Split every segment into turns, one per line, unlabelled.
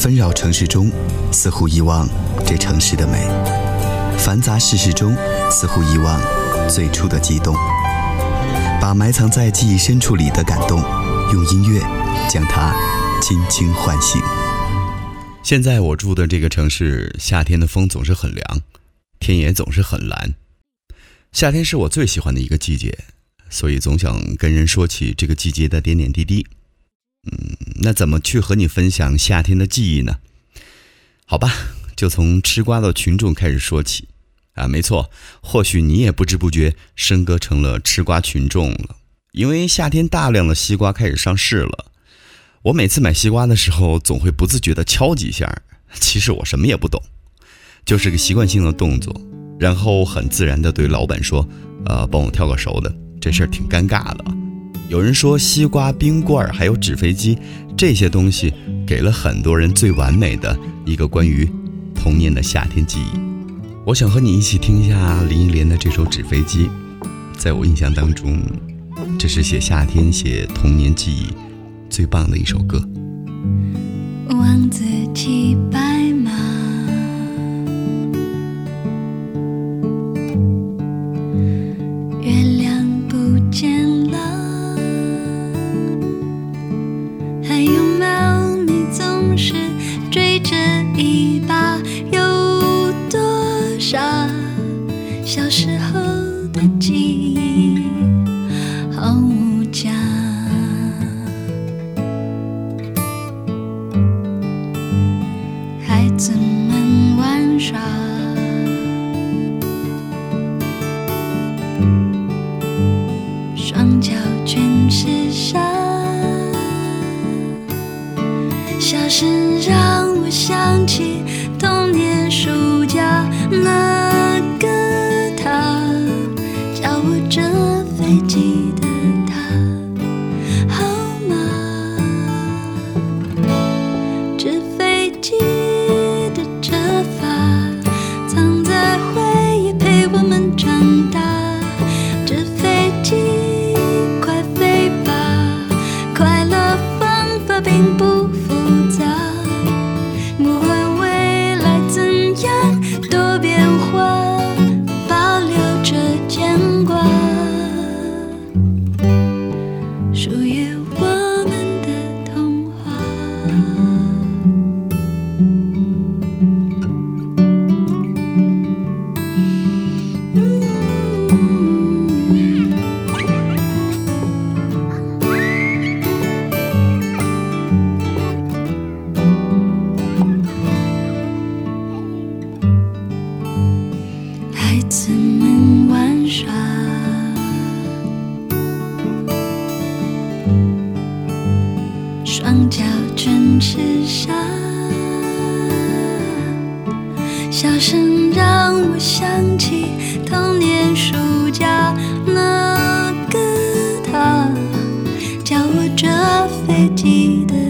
纷扰城市中，似乎遗忘这城市的美；繁杂世事中，似乎遗忘最初的激动。把埋藏在记忆深处里的感动，用音乐将它轻轻唤醒。
现在我住的这个城市，夏天的风总是很凉，天也总是很蓝。夏天是我最喜欢的一个季节，所以总想跟人说起这个季节的点点滴滴。嗯，那怎么去和你分享夏天的记忆呢？好吧，就从吃瓜的群众开始说起。啊，没错，或许你也不知不觉升格成了吃瓜群众了，因为夏天大量的西瓜开始上市了。我每次买西瓜的时候，总会不自觉地敲几下。其实我什么也不懂，就是个习惯性的动作，然后很自然地对老板说：“呃，帮我挑个熟的。”这事儿挺尴尬的。有人说，西瓜、冰棍还有纸飞机这些东西，给了很多人最完美的一个关于童年的夏天记忆。我想和你一起听一下林忆莲的这首《纸飞机》。在我印象当中，这是写夏天、写童年记忆最棒的一首歌。
王子骑白记忆毫无价。孩子们玩耍，双脚全是沙。笑声让我想起童年暑假，那笑声让我想起童年暑假，那个他教我折飞机的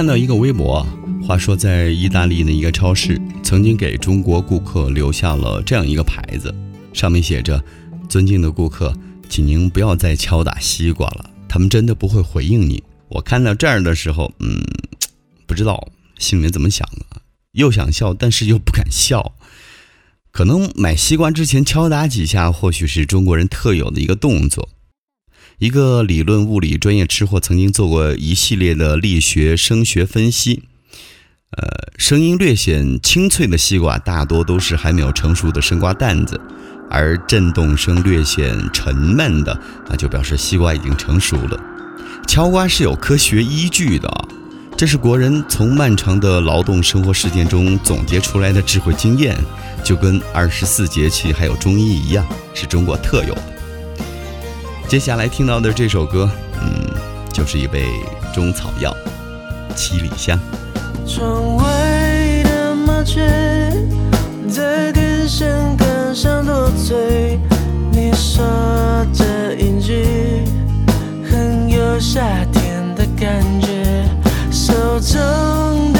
看到一个微博，话说在意大利的一个超市，曾经给中国顾客留下了这样一个牌子，上面写着：“尊敬的顾客，请您不要再敲打西瓜了，他们真的不会回应你。”我看到这儿的时候，嗯，不知道心里面怎么想的，又想笑，但是又不敢笑。可能买西瓜之前敲打几下，或许是中国人特有的一个动作。一个理论物理专业吃货曾经做过一系列的力学声学分析。呃，声音略显清脆的西瓜，大多都是还没有成熟的生瓜蛋子；而震动声略显沉闷的，那就表示西瓜已经成熟了。敲瓜是有科学依据的，这是国人从漫长的劳动生活实践中总结出来的智慧经验，就跟二十四节气还有中医一样，是中国特有的。接下来听到的这首歌，嗯，就是一味中草药——七里香。
窗外的麻雀在电线杆上多嘴，你说这一句很有夏天的感觉。手中的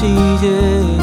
季节，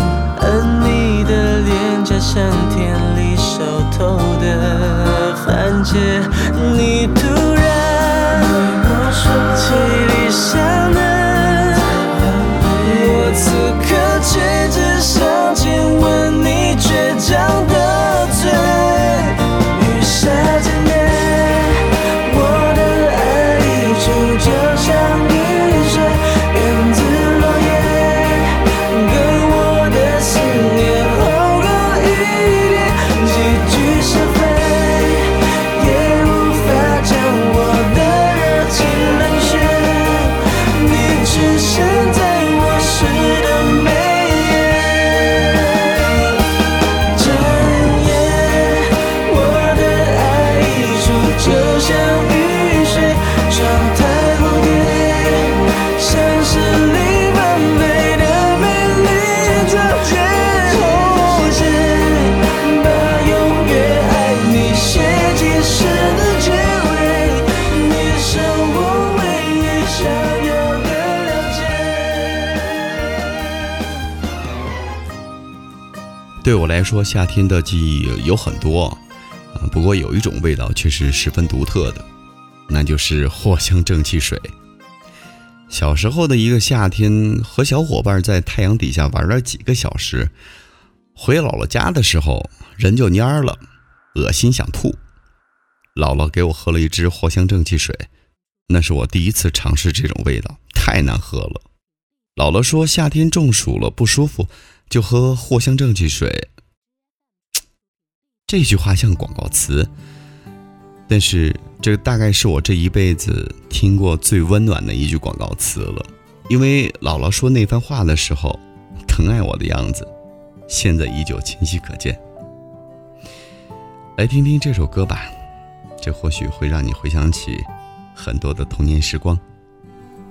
对我
来说，夏天的记忆有很多，啊，不过有一种味道却是十分独特的，那就是藿香正气水。小时候的一个夏天，和小伙伴在太阳底下玩了几个小时，回姥姥家的时候人就蔫了，恶心想吐。姥姥给我喝了一支藿香正气水，那是我第一次尝试这种味道，太难喝了。姥姥说夏天中暑了不舒服，就喝藿香正气水。这句话像广告词，但是这大概是我这一辈子听过最温暖的一句广告词了。因为姥姥说那番话的时候，疼爱我的样子，现在依旧清晰可见。来听听这首歌吧，这或许会让你回想起很多的童年时光。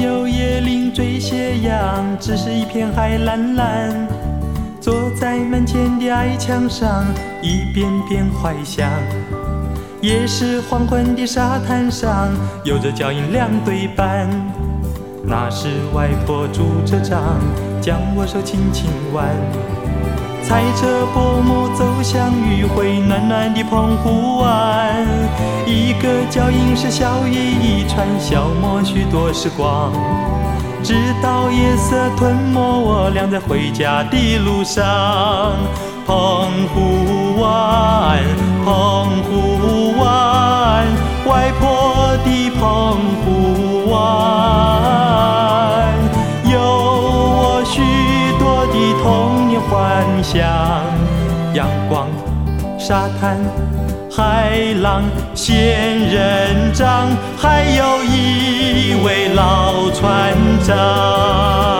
没有椰林缀斜阳，只是一片海蓝蓝。坐在门前的矮墙上，一遍遍怀想。也是黄昏的沙滩上，有着脚印两对半。那时外婆拄着杖，将我手轻轻挽。踩着薄暮走向余晖，暖暖的澎湖湾。一个脚印是笑语一串，消磨许多时光。直到夜色吞没我俩在回家的路上。澎湖湾，澎湖湾，外婆的澎湖湾，有我许多的童年幻想，阳光、沙滩、海浪仙人掌还有一位老船长。